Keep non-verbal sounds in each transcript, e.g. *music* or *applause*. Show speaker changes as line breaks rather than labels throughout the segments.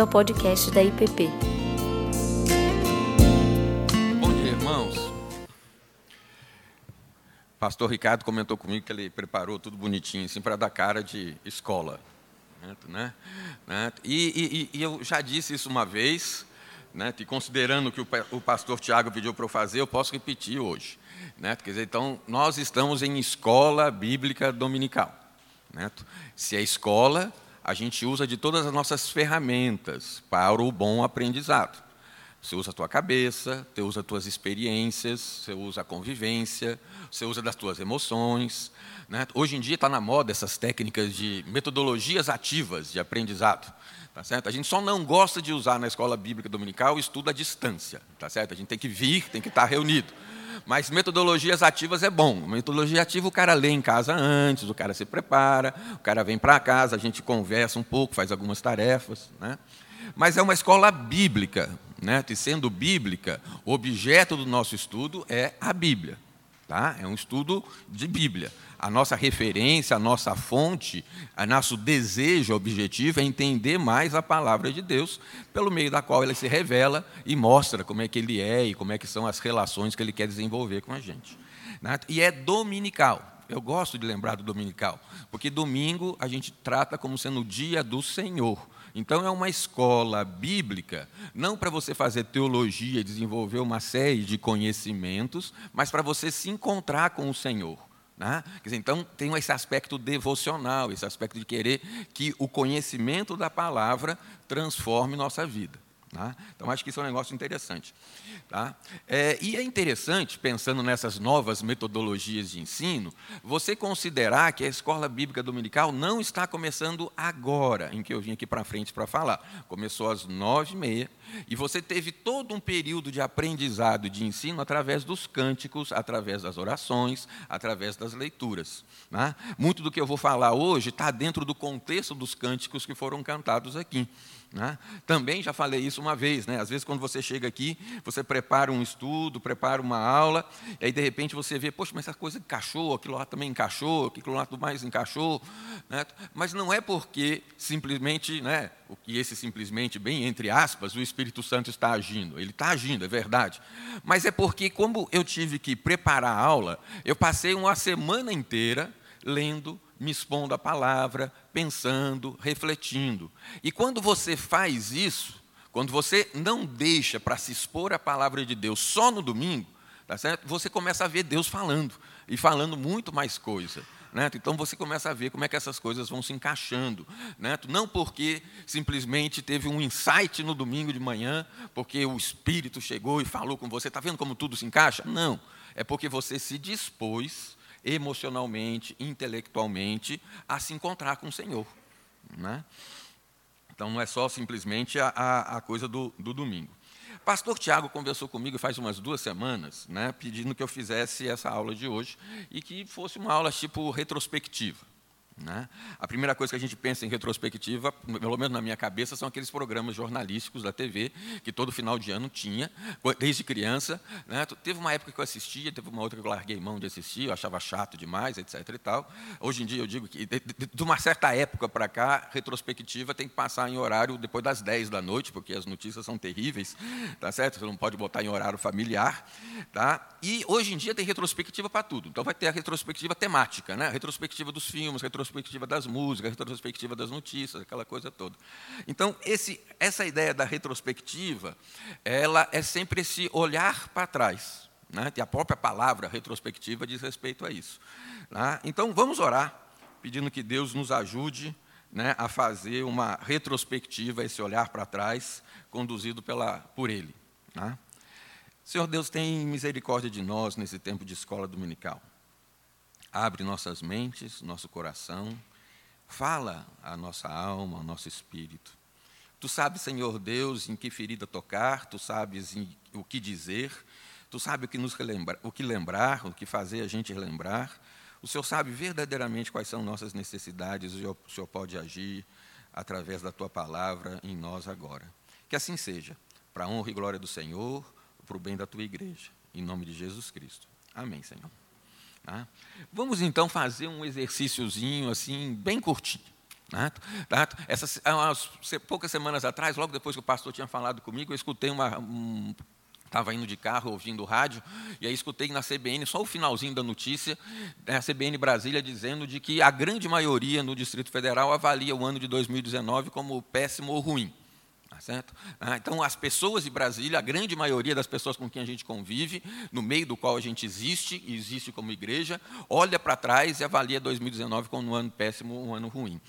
bem-vindo ao podcast da IPP.
Bom dia, irmãos. Pastor Ricardo comentou comigo que ele preparou tudo bonitinho, assim, para dar cara de escola. Né? né? E, e, e, eu já disse isso uma vez, né? e considerando que o pastor Tiago pediu para eu fazer, eu posso repetir hoje. Né? Quer dizer, então, nós estamos em escola bíblica dominical. Né? Se é escola, a gente usa de todas as nossas ferramentas para o bom aprendizado. Você usa a tua cabeça, você usa as tuas experiências, você usa a convivência, você usa das tuas emoções. Né? Hoje em dia está na moda essas técnicas de metodologias ativas de aprendizado. Tá certo? A gente só não gosta de usar na escola bíblica dominical o estudo à distância. Tá certo? A gente tem que vir, tem que estar reunido. Mas metodologias ativas é bom. Metodologia ativa o cara lê em casa antes, o cara se prepara, o cara vem para casa, a gente conversa um pouco, faz algumas tarefas. Né? Mas é uma escola bíblica. Né? E sendo bíblica, o objeto do nosso estudo é a Bíblia. Tá? É um estudo de Bíblia. A nossa referência, a nossa fonte, o nosso desejo objetivo é entender mais a palavra de Deus, pelo meio da qual ela se revela e mostra como é que ele é e como é que são as relações que ele quer desenvolver com a gente. Né? E é dominical. Eu gosto de lembrar do dominical, porque domingo a gente trata como sendo o dia do Senhor. Então, é uma escola bíblica, não para você fazer teologia, desenvolver uma série de conhecimentos, mas para você se encontrar com o Senhor. Né? Dizer, então, tem esse aspecto devocional, esse aspecto de querer que o conhecimento da palavra transforme nossa vida. Tá? Então, acho que isso é um negócio interessante. Tá? É, e é interessante, pensando nessas novas metodologias de ensino, você considerar que a escola bíblica dominical não está começando agora, em que eu vim aqui para frente para falar. Começou às nove e meia, e você teve todo um período de aprendizado de ensino através dos cânticos, através das orações, através das leituras. Tá? Muito do que eu vou falar hoje está dentro do contexto dos cânticos que foram cantados aqui. Né? Também já falei isso uma vez, né? às vezes quando você chega aqui, você prepara um estudo, prepara uma aula, e aí de repente você vê, poxa, mas essa coisa encaixou, aquilo lá também encaixou, aquilo lá tudo mais encaixou. Né? Mas não é porque simplesmente, né, o que esse simplesmente, bem entre aspas, o Espírito Santo está agindo. Ele está agindo, é verdade. Mas é porque, como eu tive que preparar a aula, eu passei uma semana inteira lendo, me expondo à palavra, pensando, refletindo. E quando você faz isso, quando você não deixa para se expor à palavra de Deus só no domingo, tá certo? você começa a ver Deus falando, e falando muito mais coisa. Né? Então você começa a ver como é que essas coisas vão se encaixando. Né? Não porque simplesmente teve um insight no domingo de manhã, porque o Espírito chegou e falou com você, está vendo como tudo se encaixa? Não. É porque você se dispôs emocionalmente, intelectualmente, a se encontrar com o Senhor. Né? Então, não é só simplesmente a, a, a coisa do, do domingo. Pastor Tiago conversou comigo faz umas duas semanas, né, pedindo que eu fizesse essa aula de hoje e que fosse uma aula tipo retrospectiva. Né? A primeira coisa que a gente pensa em retrospectiva, pelo menos na minha cabeça, são aqueles programas jornalísticos da TV que todo final de ano tinha, desde criança. Né? Teve uma época que eu assistia, teve uma outra que eu larguei mão de assistir, eu achava chato demais, etc. E tal. Hoje em dia eu digo que, de, de, de uma certa época para cá, retrospectiva tem que passar em horário depois das 10 da noite, porque as notícias são terríveis, tá certo? Você não pode botar em horário familiar. Tá? E hoje em dia tem retrospectiva para tudo. Então vai ter a retrospectiva temática, né? retrospectiva dos filmes, retrospectiva retrospectiva das músicas, retrospectiva das notícias, aquela coisa toda. Então, esse, essa ideia da retrospectiva, ela é sempre esse olhar para trás. Né? E a própria palavra retrospectiva diz respeito a isso. Né? Então, vamos orar, pedindo que Deus nos ajude né, a fazer uma retrospectiva, esse olhar para trás, conduzido pela, por Ele. Né? Senhor Deus, tem misericórdia de nós nesse tempo de escola dominical. Abre nossas mentes, nosso coração, fala a nossa alma, ao nosso espírito. Tu sabes, Senhor Deus, em que ferida tocar, tu sabes o que dizer, tu sabes o que nos relembrar, o que lembrar, o que fazer a gente relembrar. O Senhor sabe verdadeiramente quais são nossas necessidades e o Senhor pode agir através da tua palavra em nós agora. Que assim seja, para a honra e glória do Senhor, para o bem da tua igreja. Em nome de Jesus Cristo. Amém, Senhor. Tá? Vamos então fazer um exercíciozinho assim, bem curtinho. Né? Tá? Essas, poucas semanas atrás, logo depois que o pastor tinha falado comigo, eu escutei uma. Um, Estava indo de carro, ouvindo rádio, e aí escutei na CBN, só o finalzinho da notícia, né, a CBN Brasília dizendo de que a grande maioria no Distrito Federal avalia o ano de 2019 como péssimo ou ruim certo? Ah, então, as pessoas de Brasília, a grande maioria das pessoas com quem a gente convive, no meio do qual a gente existe, e existe como igreja, olha para trás e avalia 2019 como um ano péssimo, um ano ruim.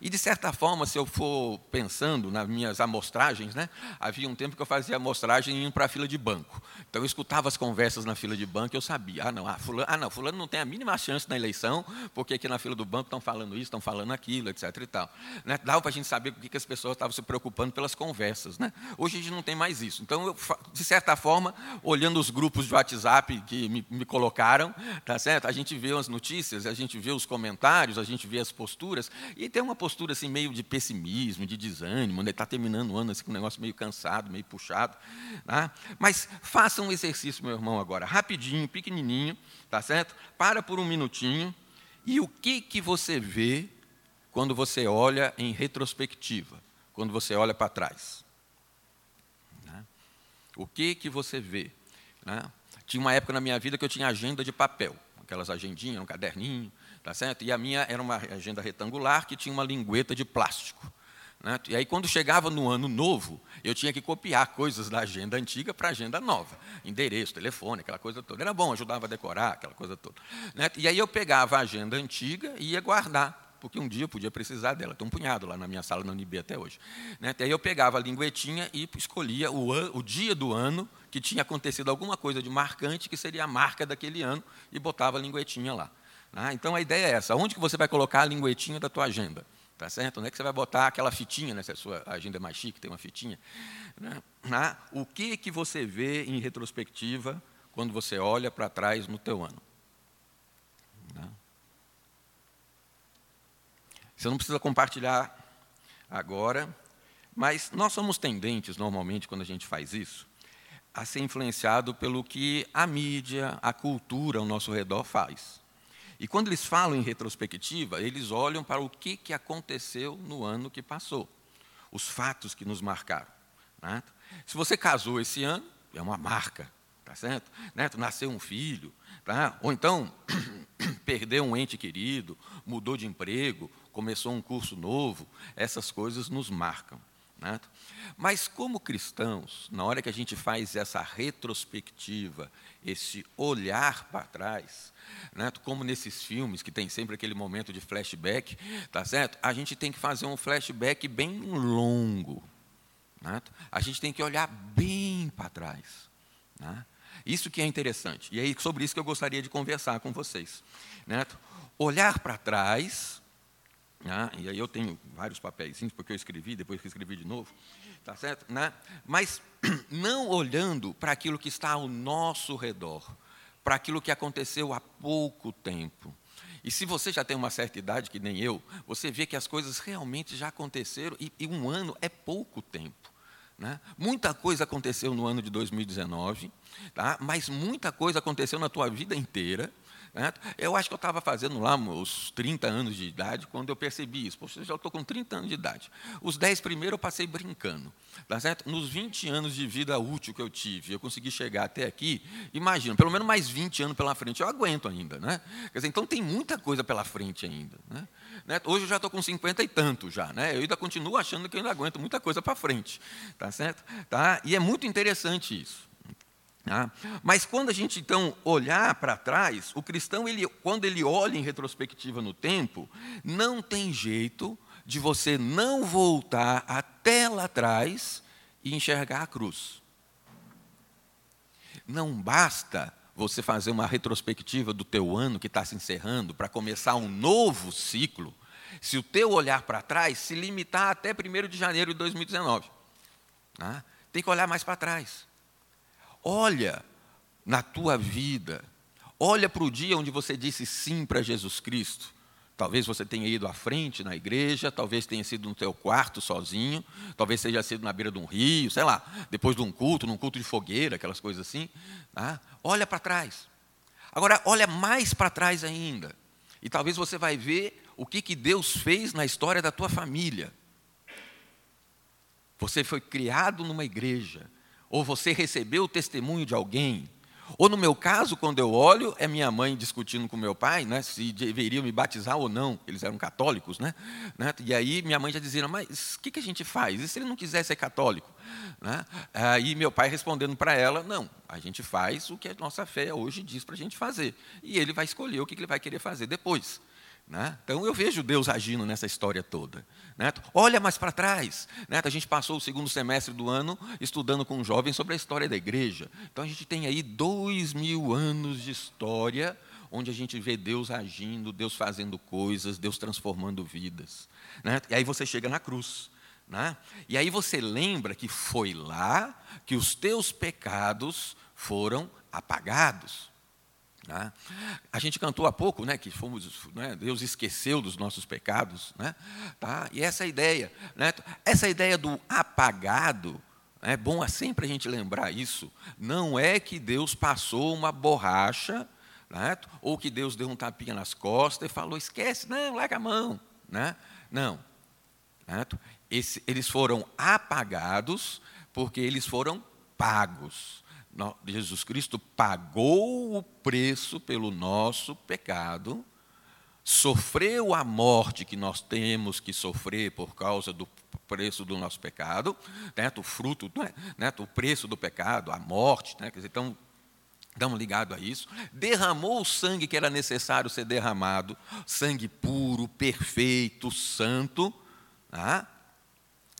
E, de certa forma, se eu for pensando nas minhas amostragens, né, havia um tempo que eu fazia amostragem indo para a fila de banco. Então, eu escutava as conversas na fila de banco e eu sabia, ah, não, ah, fulano, ah, não, fulano não tem a mínima chance na eleição, porque aqui na fila do banco estão falando isso, estão falando aquilo, etc. E tal. Né? Dava para a gente saber o que as pessoas estavam se preocupando pelas conversas. Né? Hoje a gente não tem mais isso. Então, eu, de certa forma, olhando os grupos de WhatsApp que me, me, colocaram, tá certo? a gente vê as notícias, a gente vê os comentários, a gente vê as posturas, e tem uma postura assim, meio de pessimismo, de desânimo, está né? terminando o ano assim, com um negócio meio cansado, meio puxado. Tá? Mas faça um exercício, meu irmão, agora, rapidinho, pequenininho, tá certo? Para por um minutinho, e o que, que você vê quando você olha em retrospectiva? Quando você olha para trás? Né? O que que você vê? Né? Tinha uma época na minha vida que eu tinha agenda de papel, aquelas agendinhas, um caderninho, tá certo? E a minha era uma agenda retangular que tinha uma lingueta de plástico. Né? E aí, quando chegava no ano novo, eu tinha que copiar coisas da agenda antiga para a agenda nova. Endereço, telefone, aquela coisa toda. Era bom, ajudava a decorar, aquela coisa toda. E aí eu pegava a agenda antiga e ia guardar porque um dia eu podia precisar dela. Tem um punhado lá na minha sala na UNB até hoje. Né? Aí eu pegava a linguetinha e escolhia o, an, o dia do ano que tinha acontecido alguma coisa de marcante, que seria a marca daquele ano, e botava a linguetinha lá. Né? Então a ideia é essa: onde que você vai colocar a linguetinha da tua agenda? Tá certo? Onde é que você vai botar aquela fitinha, né? se a sua agenda é mais chique, tem uma fitinha. Né? O que, que você vê em retrospectiva quando você olha para trás no teu ano? Você não precisa compartilhar agora, mas nós somos tendentes, normalmente, quando a gente faz isso, a ser influenciado pelo que a mídia, a cultura ao nosso redor faz. E quando eles falam em retrospectiva, eles olham para o que, que aconteceu no ano que passou, os fatos que nos marcaram. Né? Se você casou esse ano, é uma marca, tá certo? Né? Nasceu um filho, tá? ou então *clears throat* perdeu um ente querido, mudou de emprego, começou um curso novo, essas coisas nos marcam. Né? Mas, como cristãos, na hora que a gente faz essa retrospectiva, esse olhar para trás, né? como nesses filmes que tem sempre aquele momento de flashback, tá certo? A gente tem que fazer um flashback bem longo. Né? A gente tem que olhar bem para trás. Né? Isso que é interessante. E é sobre isso que eu gostaria de conversar com vocês. Né? Olhar para trás ah, e aí eu tenho vários papéis, porque eu escrevi, depois que escrevi de novo, tá certo? Né? Mas *clears throat* não olhando para aquilo que está ao nosso redor, para aquilo que aconteceu há pouco tempo. E se você já tem uma certa idade, que nem eu, você vê que as coisas realmente já aconteceram, e, e um ano é pouco tempo. Né? Muita coisa aconteceu no ano de 2019, tá? mas muita coisa aconteceu na tua vida inteira, eu acho que eu estava fazendo lá os 30 anos de idade quando eu percebi isso. Poxa, eu já estou com 30 anos de idade. Os 10 primeiros eu passei brincando. Tá certo? Nos 20 anos de vida útil que eu tive, eu consegui chegar até aqui, imagina, pelo menos mais 20 anos pela frente, eu aguento ainda. Né? Quer dizer, então tem muita coisa pela frente ainda. Né? né? Hoje eu já estou com 50 e tanto já. Né? Eu ainda continuo achando que eu ainda aguento muita coisa para frente. Tá certo? Tá? E é muito interessante isso. Tá? Mas quando a gente então olhar para trás, o cristão, ele, quando ele olha em retrospectiva no tempo, não tem jeito de você não voltar até lá atrás e enxergar a cruz. Não basta você fazer uma retrospectiva do teu ano que está se encerrando para começar um novo ciclo, se o teu olhar para trás se limitar até 1 de janeiro de 2019. Tá? Tem que olhar mais para trás. Olha na tua vida, olha para o dia onde você disse sim para Jesus Cristo. Talvez você tenha ido à frente na igreja, talvez tenha sido no teu quarto sozinho, talvez seja sido na beira de um rio, sei lá, depois de um culto, num culto de fogueira, aquelas coisas assim. Tá? Olha para trás. Agora, olha mais para trás ainda. E talvez você vai ver o que, que Deus fez na história da tua família. Você foi criado numa igreja, ou você recebeu o testemunho de alguém, ou no meu caso, quando eu olho, é minha mãe discutindo com meu pai, né, se deveriam me batizar ou não. Eles eram católicos, né? né e aí minha mãe já dizia, mas o que, que a gente faz? E se ele não quiser ser católico? Né? Aí meu pai respondendo para ela, não, a gente faz o que a nossa fé hoje diz para a gente fazer. E ele vai escolher o que ele vai querer fazer depois. Né? Então eu vejo Deus agindo nessa história toda. Né? Olha mais para trás. Né? A gente passou o segundo semestre do ano estudando com jovens sobre a história da igreja. Então a gente tem aí dois mil anos de história onde a gente vê Deus agindo, Deus fazendo coisas, Deus transformando vidas. Né? E aí você chega na cruz. Né? E aí você lembra que foi lá que os teus pecados foram apagados. Né? A gente cantou há pouco né, que fomos, né, Deus esqueceu dos nossos pecados. Né? Tá? E essa ideia, né, essa ideia do apagado, é bom sempre a gente lembrar isso. Não é que Deus passou uma borracha, né, ou que Deus deu um tapinha nas costas e falou: esquece, não, larga a mão. Né? Não. Né? Esse, eles foram apagados porque eles foram pagos. Jesus Cristo pagou o preço pelo nosso pecado, sofreu a morte que nós temos que sofrer por causa do preço do nosso pecado, né, o fruto, né, o preço do pecado, a morte, né, quer dizer, então estamos ligados a isso, derramou o sangue que era necessário ser derramado, sangue puro, perfeito, santo, tá?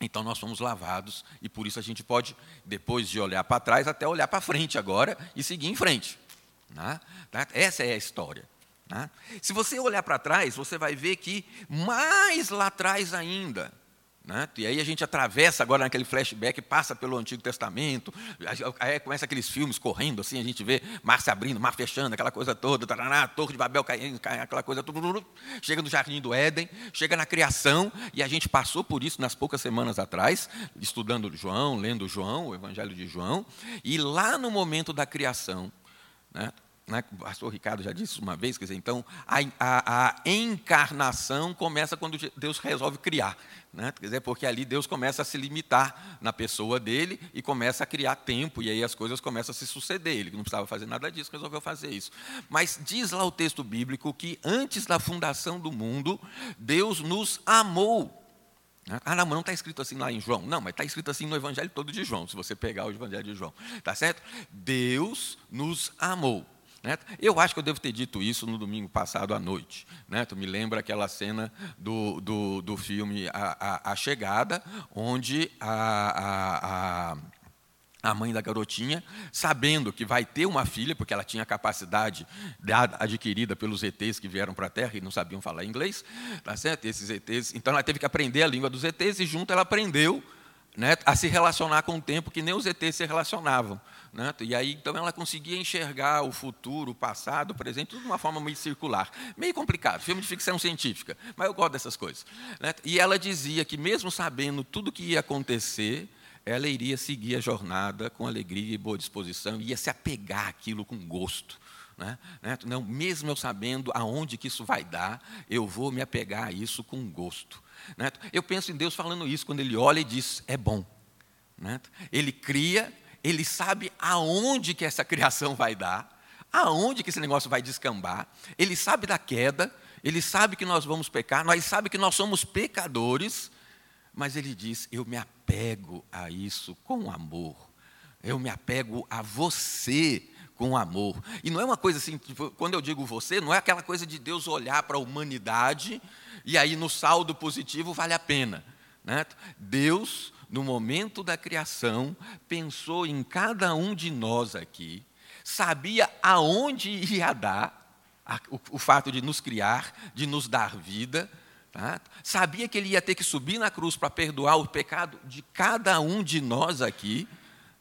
Então nós fomos lavados e por isso a gente pode, depois de olhar para trás, até olhar para frente agora e seguir em frente. Né? Tá? Essa é a história. Né? Se você olhar para trás, você vai ver que mais lá atrás ainda, né? E aí a gente atravessa agora naquele flashback, passa pelo Antigo Testamento, aí começa aqueles filmes correndo, assim, a gente vê mar se abrindo, mar fechando, aquela coisa toda, Torre de Babel caindo, aquela coisa tudo, chega no Jardim do Éden, chega na criação, e a gente passou por isso nas poucas semanas atrás, estudando João, lendo João, o Evangelho de João, e lá no momento da criação, né, né, o pastor Ricardo já disse uma vez, quer dizer, então, a, a, a encarnação começa quando Deus resolve criar. Né? Quer dizer, porque ali Deus começa a se limitar na pessoa dele e começa a criar tempo, e aí as coisas começam a se suceder. Ele não precisava fazer nada disso, resolveu fazer isso. Mas diz lá o texto bíblico que antes da fundação do mundo, Deus nos amou. Né? Ah, não, mas não está escrito assim lá em João. Não, mas está escrito assim no Evangelho todo de João, se você pegar o Evangelho de João. Tá certo? Deus nos amou. Né? Eu acho que eu devo ter dito isso no domingo passado à noite. Né? Tu me lembra aquela cena do, do, do filme a, a, a Chegada, onde a, a a mãe da garotinha, sabendo que vai ter uma filha, porque ela tinha capacidade adquirida pelos ETs que vieram para a Terra e não sabiam falar inglês, tá certo? Esses ETs, então ela teve que aprender a língua dos ETs e junto ela aprendeu né, a se relacionar com o tempo que nem os ETs se relacionavam. Né? E aí, então, ela conseguia enxergar o futuro, o passado, o presente, tudo de uma forma meio circular. Meio complicado, filme de ficção científica, mas eu gosto dessas coisas. Né? E ela dizia que, mesmo sabendo tudo o que ia acontecer, ela iria seguir a jornada com alegria e boa disposição, ia se apegar àquilo com gosto. Né? né? Não, mesmo eu sabendo aonde que isso vai dar, eu vou me apegar a isso com gosto. Né? Eu penso em Deus falando isso quando Ele olha e diz: é bom. Né? Ele cria ele sabe aonde que essa criação vai dar, aonde que esse negócio vai descambar, ele sabe da queda, ele sabe que nós vamos pecar, nós sabe que nós somos pecadores, mas ele diz: "Eu me apego a isso com amor. Eu me apego a você com amor". E não é uma coisa assim, tipo, quando eu digo você, não é aquela coisa de Deus olhar para a humanidade e aí no saldo positivo vale a pena, né? Deus no momento da criação, pensou em cada um de nós aqui, sabia aonde ia dar a, o, o, fato de nos criar, de nos dar vida, tá? sabia que ele ia ter que subir na cruz para perdoar o pecado de cada um de nós aqui.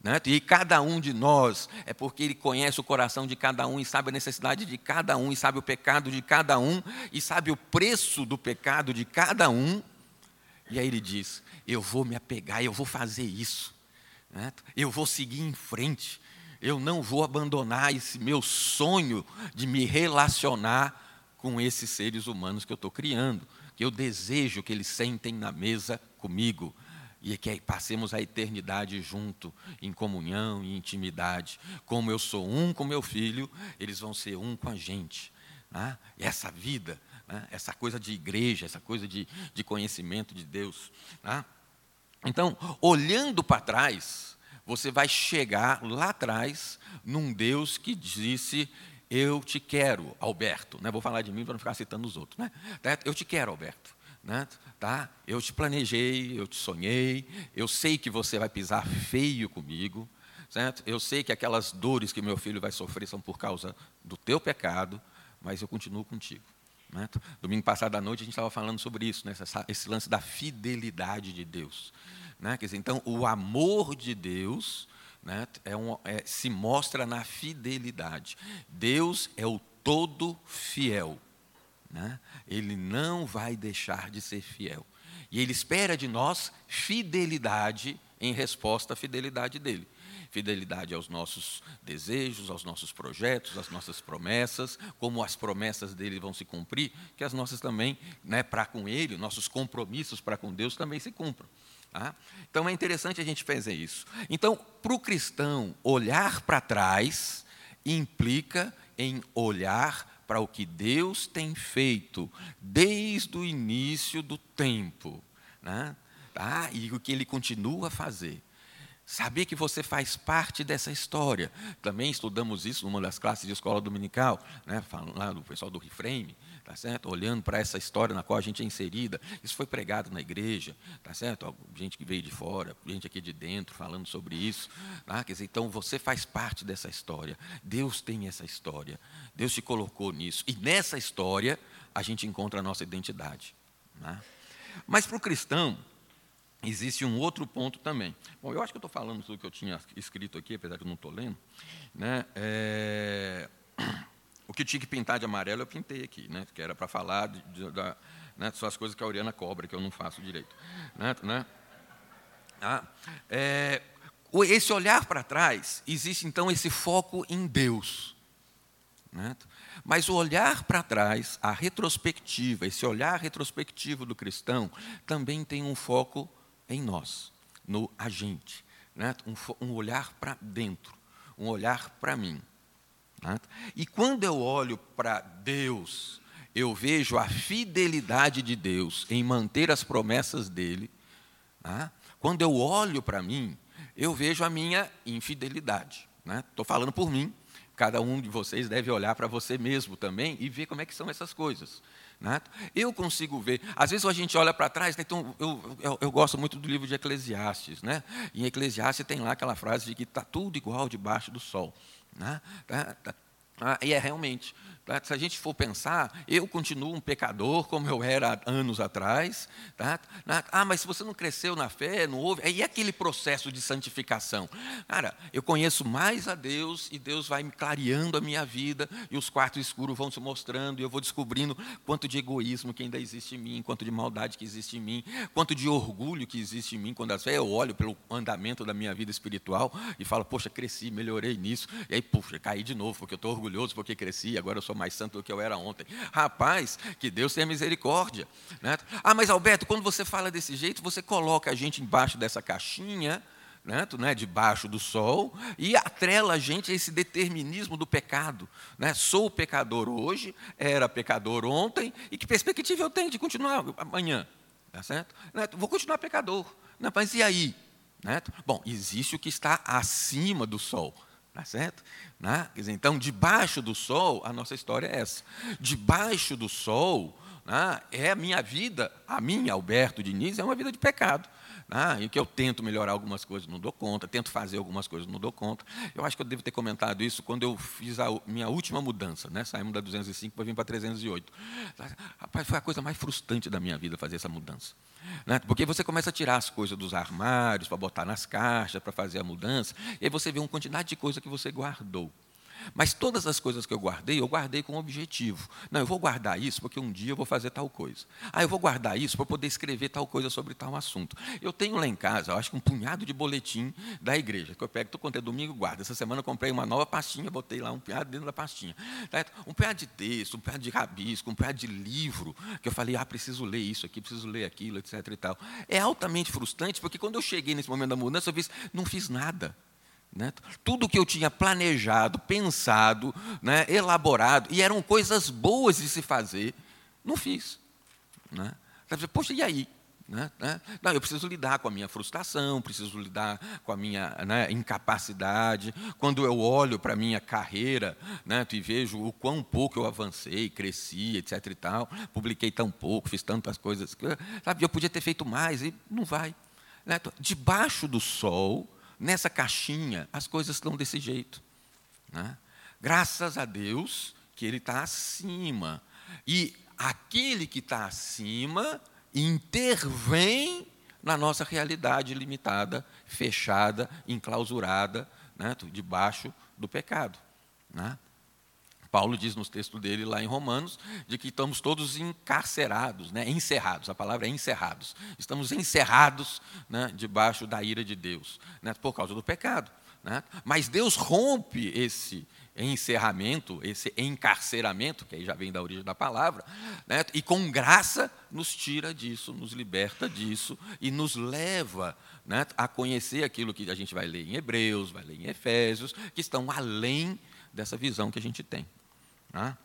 Né? E cada um de nós é porque ele conhece o coração de cada um e sabe a necessidade de cada um, e sabe o pecado de cada um, e sabe o preço do pecado de cada um. E aí ele diz: Eu vou me apegar, eu vou fazer isso, né? eu vou seguir em frente, eu não vou abandonar esse meu sonho de me relacionar com esses seres humanos que eu estou criando, que eu desejo que eles sentem na mesa comigo e que passemos a eternidade junto, em comunhão e intimidade. Como eu sou um com meu filho, eles vão ser um com a gente. Né? Essa vida, né? essa coisa de igreja, essa coisa de, de conhecimento de Deus. Né? Então, olhando para trás, você vai chegar lá atrás num Deus que disse: Eu te quero, Alberto. Né? Vou falar de mim para não ficar citando os outros. Né? Eu te quero, Alberto. Né? Tá? Eu te planejei, eu te sonhei, eu sei que você vai pisar feio comigo, certo? Eu sei que aquelas dores que meu filho vai sofrer são por causa do teu pecado, mas eu continuo contigo. Né? Domingo passado à noite a gente estava falando sobre isso, né? esse lance da fidelidade de Deus. Né? Quer dizer, então, o amor de Deus né, é um, é, se mostra na fidelidade. Deus é o todo fiel. Né? Ele não vai deixar de ser fiel. E Ele espera de nós fidelidade em resposta à fidelidade dele. Fidelidade aos nossos desejos, aos nossos projetos, às nossas promessas, como as promessas dele vão se cumprir, que as nossas também, né, para com ele, nossos compromissos para com Deus também se cumpram. Tá? Então é interessante a gente fazer isso. Então, para o cristão, olhar para trás implica em olhar para o que Deus tem feito desde o início do tempo, né? tá? e o que Ele continua a fazer. Saber que você faz parte dessa história. Também estudamos isso numa das classes de escola dominical, né? falando lá do pessoal do Reframe, tá certo? Olhando para essa história na qual a gente é inserida. Isso foi pregado na igreja, tá certo? Gente que veio de fora, gente aqui de dentro falando sobre isso. Tá? Quer dizer, então você faz parte dessa história. Deus tem essa história. Deus te colocou nisso. E nessa história a gente encontra a nossa identidade. Né? Mas para o cristão, existe um outro ponto também. Bom, eu acho que eu estou falando tudo que eu tinha escrito aqui, apesar de eu não estou lendo. Né? É... *clears throat* O que tinha que pintar de amarelo eu pintei aqui, né? que era para falar de, de, da, né? só as coisas que a Oriana cobra, que eu não faço direito. Né? né? Ah, é... Esse olhar para trás, existe então esse foco em Deus. Né? Mas o olhar para trás, a retrospectiva, esse olhar retrospectivo do cristão, também tem um foco em nós, no agente. Né? Um, um olhar para dentro, um olhar para mim. Né? E quando eu olho para Deus, eu vejo a fidelidade de Deus em manter as promessas dele. Né? Quando eu olho para mim, eu vejo a minha infidelidade. Estou né? falando por mim, cada um de vocês deve olhar para você mesmo também e ver como é que são essas coisas. Eu consigo ver. Às vezes a gente olha para trás, né? então, eu, eu, eu, gosto muito do livro de Eclesiastes. Né? Em Eclesiastes tem lá aquela frase de que está tudo igual debaixo do sol. Né? Tá, tá, ah, e é realmente. Tá? Se a gente for pensar, eu continuo um pecador como eu era anos atrás. Tá? Ah, mas se você não cresceu na fé, não houve. E aquele processo de santificação? Cara, eu conheço mais a Deus e Deus vai me clareando a minha vida e os quartos escuros vão se mostrando e eu vou descobrindo quanto de egoísmo que ainda existe em mim, quanto de maldade que existe em mim, quanto de orgulho que existe em mim. Quando às vezes eu olho pelo andamento da minha vida espiritual e falo, poxa, cresci, melhorei nisso. E aí, puxa, caí de novo porque eu estou orgulhoso, porque cresci, agora eu sou mais santo do que eu era ontem. Rapaz, que Deus tenha misericórdia. Né? Ah, mas Alberto, quando você fala desse jeito, você coloca a gente embaixo dessa caixinha, né, né, debaixo do sol, e atrela a gente a esse determinismo do pecado. Né? Sou pecador hoje, era pecador ontem, e que perspectiva eu tenho de continuar amanhã? Tá certo? Né? Vou continuar pecador. Né? Mas e aí? Né? Bom, existe o que está acima do sol. Tá certo? Né? Dizer, então, debaixo do sol, a nossa história é essa. Debaixo do sol né, é a minha vida, a minha, Alberto Diniz, é uma vida de pecado. Né? E que eu tento melhorar algumas coisas, não dou conta, tento fazer algumas coisas, não dou conta. Eu acho que eu devo ter comentado isso quando eu fiz a minha última mudança, né? saímos da 205 para vir para 308. Rapaz, foi a coisa mais frustrante da minha vida fazer essa mudança. Né? Porque você começa a tirar as coisas dos armários para botar nas caixas, para fazer a mudança, e aí você vê uma quantidade de coisa que você guardou. Mas todas as coisas que eu guardei, eu guardei com um objetivo. Não, eu vou guardar isso porque um dia eu vou fazer tal coisa. Ah, eu vou guardar isso para poder escrever tal coisa sobre tal assunto. Eu tenho lá em casa, eu acho que um punhado de boletim da igreja, que eu pego, quando é domingo, guardo. Essa semana eu comprei uma nova pastinha, botei lá um punhado dentro da pastinha. Um punhado de texto, um punhado de rabisco, um punhado de livro, que eu falei, ah, preciso ler isso aqui, preciso ler aquilo, etc. E tal. É altamente frustrante, porque quando eu cheguei nesse momento da mudança, eu fiz, não fiz nada. Né? Tudo que eu tinha planejado, pensado, né, elaborado, e eram coisas boas de se fazer, não fiz. Né? Poxa, e aí? Né? né? Não, eu preciso lidar com a minha frustração, preciso lidar com a minha né, incapacidade. Quando eu olho para a minha carreira né, e vejo o quão pouco eu avancei, cresci, etc. e tal, publiquei tão pouco, fiz tantas coisas, sabe, eu podia ter feito mais e não vai. Né? Debaixo do sol, nessa caixinha, as coisas estão desse jeito. Né? Graças a Deus que Ele está acima. E aquele que está acima intervém na nossa realidade limitada, fechada, enclausurada, né? debaixo do pecado. Né? Paulo diz nos textos dele lá em Romanos, de que estamos todos encarcerados, né? encerrados, a palavra é encerrados. Estamos encerrados né? debaixo da ira de Deus, né? por causa do pecado. Né? Mas Deus rompe esse encerramento, esse encarceramento, que aí já vem da origem da palavra, né? e com graça nos tira disso, nos liberta disso e nos leva né? a conhecer aquilo que a gente vai ler em Hebreus, vai ler em Efésios, que estão além dessa visão que a gente tem. Tá?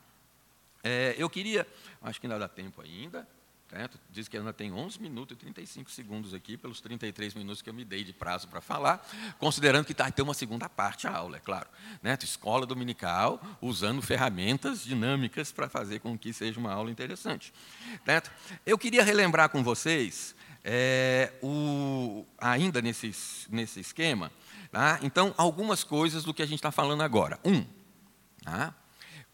É, eu queria, acho que ainda dá tempo ainda, certo? diz que ainda tem 11 minutos e 35 segundos aqui, pelos 33 minutos que eu me dei de prazo para falar, considerando que tá, tem uma segunda parte à aula, é claro. Né? Escola dominical, usando ferramentas dinâmicas para fazer com que seja uma aula interessante. Certo? Eu queria relembrar com vocês, é, o, ainda nesse, nesse esquema, tá? então, algumas coisas do que a gente está falando agora. Um, tá?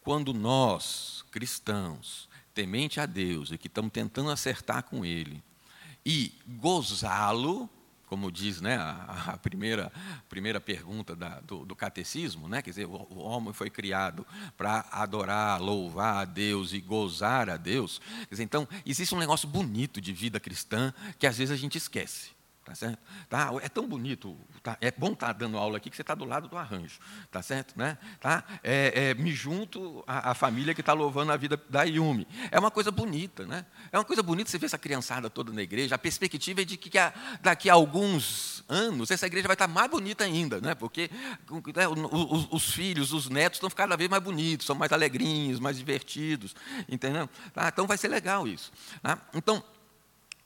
Quando nós, cristãos, temente a Deus e que estamos tentando acertar com Ele, e gozá-lo, como diz né, a, a, primeira, primeira pergunta da, do, do, catecismo, né, quer dizer, o, o homem foi criado para adorar, louvar a Deus e gozar a Deus. Dizer, então, existe um negócio bonito de vida cristã que às vezes a gente esquece. Tá certo? Tá? É tão bonito, tá? é bom estar tá dando aula aqui que você está do lado do arranjo, tá certo? Né? Tá? É, é, me junto à, à família que está louvando a vida da Yumi. É uma coisa bonita, né? É uma coisa bonita você ver essa criançada toda na igreja. A perspectiva é de que daqui a alguns anos essa igreja vai estar tá mais bonita ainda, né? Porque né, os, os, filhos, os netos estão cada vez mais bonitos, são mais alegrinhos, mais divertidos, entendeu? Tá? Então vai ser legal isso. Tá? Então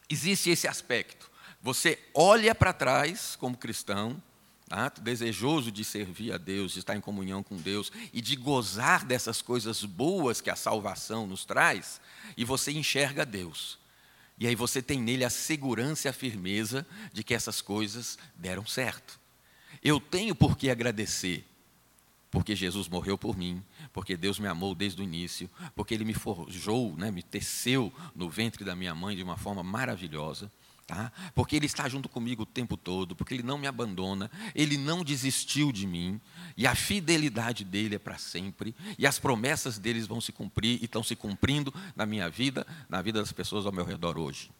existe esse aspecto. Você olha para trás como cristão, tá? desejoso de servir a Deus, de estar em comunhão com Deus e de gozar dessas coisas boas que a salvação nos traz, e você enxerga Deus. E aí você tem nele a segurança e a firmeza de que essas coisas deram certo. Eu tenho por que agradecer, porque Jesus morreu por mim, porque Deus me amou desde o início, porque Ele me forjou, né, me teceu no ventre da minha mãe de uma forma maravilhosa Tá? Porque Ele está junto comigo o tempo todo, porque Ele não me abandona, Ele não desistiu de mim, e a fidelidade dele é para sempre, e as promessas deles vão se cumprir e estão se cumprindo na minha vida, na vida das pessoas ao meu redor hoje.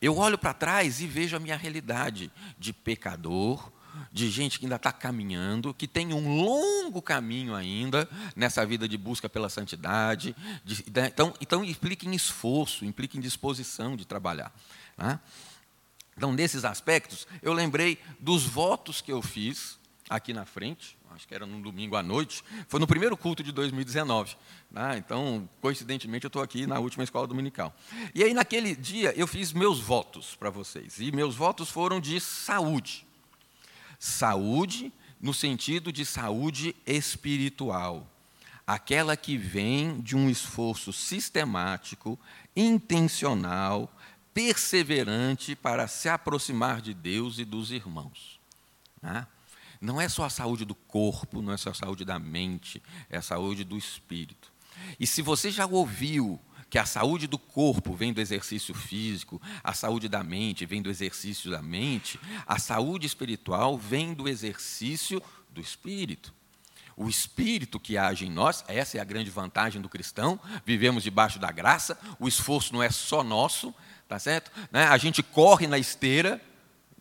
Eu olho para trás e vejo a minha realidade de pecador, de gente que ainda está caminhando, que tem um longo caminho ainda nessa vida de busca pela santidade. De, então, então, implica em esforço, implica em disposição de trabalhar. Né? Então, nesses aspectos, eu lembrei dos votos que eu fiz aqui na frente, acho que era no domingo à noite, foi no primeiro culto de 2019. Né? Então, coincidentemente, eu estou aqui na última escola dominical. E aí, naquele dia, eu fiz meus votos para vocês. E meus votos foram de saúde. Saúde no sentido de saúde espiritual. Aquela que vem de um esforço sistemático, intencional, perseverante para se aproximar de Deus e dos irmãos. Né? Não é só a saúde do corpo, não é só a saúde da mente, é a saúde do espírito. E se você já ouviu que a saúde do corpo vem do exercício físico, a saúde da mente vem do exercício da mente, a saúde espiritual vem do exercício do espírito. o Espírito que age em nós, essa é a grande vantagem do cristão, vivemos debaixo da graça, o esforço não é só nosso, tá certo? Né? A gente corre na esteira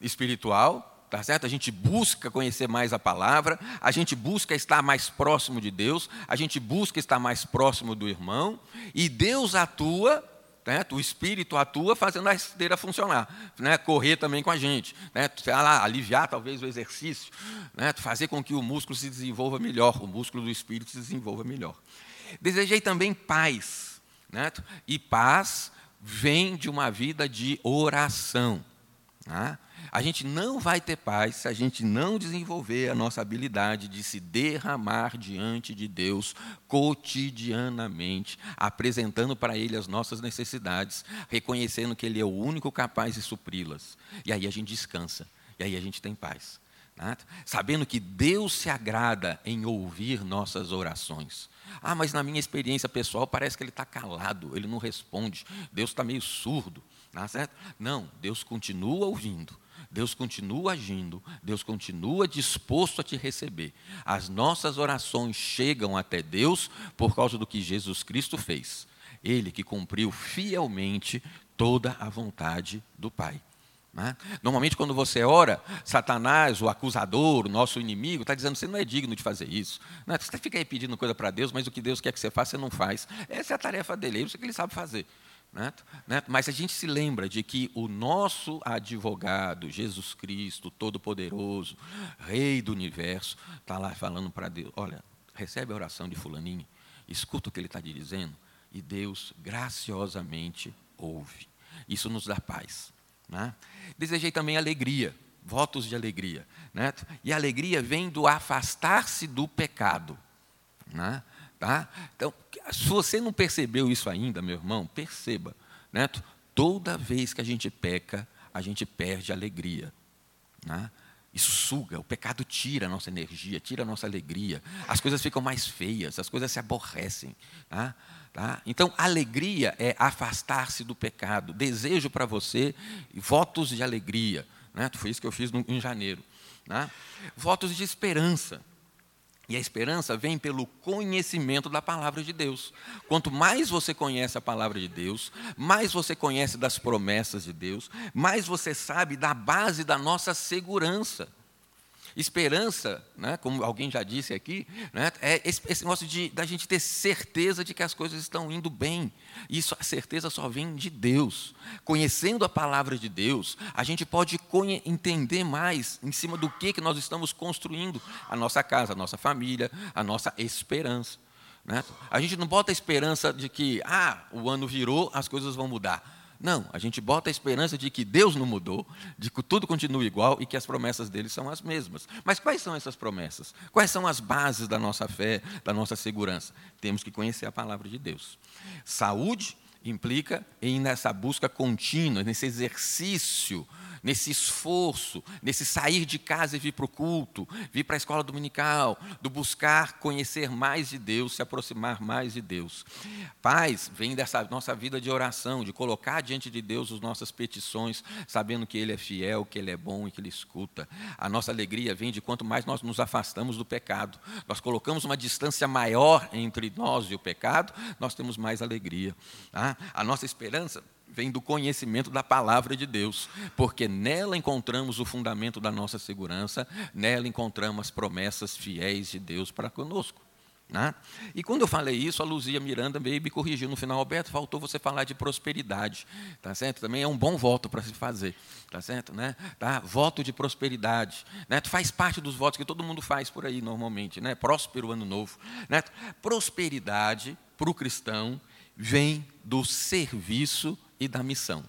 espiritual, tá certo? A gente busca conhecer mais a palavra, a gente busca estar mais próximo de Deus, a gente busca estar mais próximo do irmão, e Deus atua né? O espírito atua fazendo a esteira funcionar, né? correr também com a gente, né? aliviar talvez o exercício, né? fazer com que o músculo se desenvolva melhor, o músculo do espírito se desenvolva melhor. Desejei também paz, né? e paz vem de uma vida de oração. Né? A gente não vai ter paz se a gente não desenvolver a nossa habilidade de se derramar diante de Deus cotidianamente, apresentando para Ele as nossas necessidades, reconhecendo que Ele é o único capaz de supri-las. E aí a gente descansa, e aí a gente tem paz. Né? Sabendo que Deus se agrada em ouvir nossas orações. Ah, mas na minha experiência pessoal parece que ele está calado, ele não responde, Deus está meio surdo. Tá certo? Não, Deus continua ouvindo. Deus continua agindo, Deus continua disposto a te receber. As nossas orações chegam até Deus por causa do que Jesus Cristo fez. Ele que cumpriu fielmente toda a vontade do Pai. Né? Normalmente, quando você ora, Satanás, o acusador, o nosso inimigo, está dizendo: você não é digno de fazer isso. Né? Você fica aí pedindo coisa para Deus, mas o que Deus quer que você faça, você não faz. Essa é a tarefa dele, é isso que ele sabe fazer. Né? Mas a gente se lembra de que o nosso advogado, Jesus Cristo, Todo-Poderoso, Rei do Universo, está lá falando para Deus: olha, recebe a oração de Fulaninho, escuta o que ele está dizendo, e Deus graciosamente ouve. Isso nos dá paz. Né? Desejei também alegria, votos de alegria. Né? E a alegria vem do afastar-se do pecado. Né? Tá? Então, se você não percebeu isso ainda, meu irmão, perceba. Né? Toda vez que a gente peca, a gente perde a alegria. Né? Isso suga, o pecado tira a nossa energia, tira a nossa alegria. As coisas ficam mais feias, as coisas se aborrecem. Tá? Tá? Então, alegria é afastar-se do pecado. Desejo para você votos de alegria. Né? Foi isso que eu fiz no, em janeiro. Né? Votos de esperança. E a esperança vem pelo conhecimento da palavra de Deus. Quanto mais você conhece a palavra de Deus, mais você conhece das promessas de Deus, mais você sabe da base da nossa segurança. Esperança, né, como alguém já disse aqui, né, é esse, esse negócio de da gente ter certeza de que as coisas estão indo bem. Isso, a certeza só vem de Deus. Conhecendo a palavra de Deus, a gente pode entender mais em cima do que, que nós estamos construindo a nossa casa, a nossa família, a nossa esperança. Né? A gente não bota a esperança de que, ah, o ano virou, as coisas vão mudar. Não, a gente bota a esperança de que Deus não mudou, de que tudo continua igual e que as promessas dele são as mesmas. Mas quais são essas promessas? Quais são as bases da nossa fé, da nossa segurança? Temos que conhecer a palavra de Deus. Saúde implica em nessa busca contínua, nesse exercício nesse esforço, nesse sair de casa e vir para o culto, vir para a escola dominical, do buscar conhecer mais de Deus, se aproximar mais de Deus. Paz vem dessa nossa vida de oração, de colocar diante de Deus as nossas petições, sabendo que Ele é fiel, que Ele é bom e que Ele escuta. A nossa alegria vem de quanto mais nós nos afastamos do pecado. Nós colocamos uma distância maior entre nós e o pecado, nós temos mais alegria. Tá? A nossa esperança vem do conhecimento da palavra de Deus, porque nela encontramos o fundamento da nossa segurança, nela encontramos as promessas fiéis de Deus para conosco. Né? E quando eu falei isso, a Luzia Miranda veio me corrigiu no final, Alberto, faltou você falar de prosperidade, tá certo? Também é um bom voto para se fazer, tá certo, né? Tá? Voto de prosperidade, né? Faz parte dos votos que todo mundo faz por aí normalmente, né? Próspero ano novo, né? Prosperidade para o cristão vem do serviço e da missão.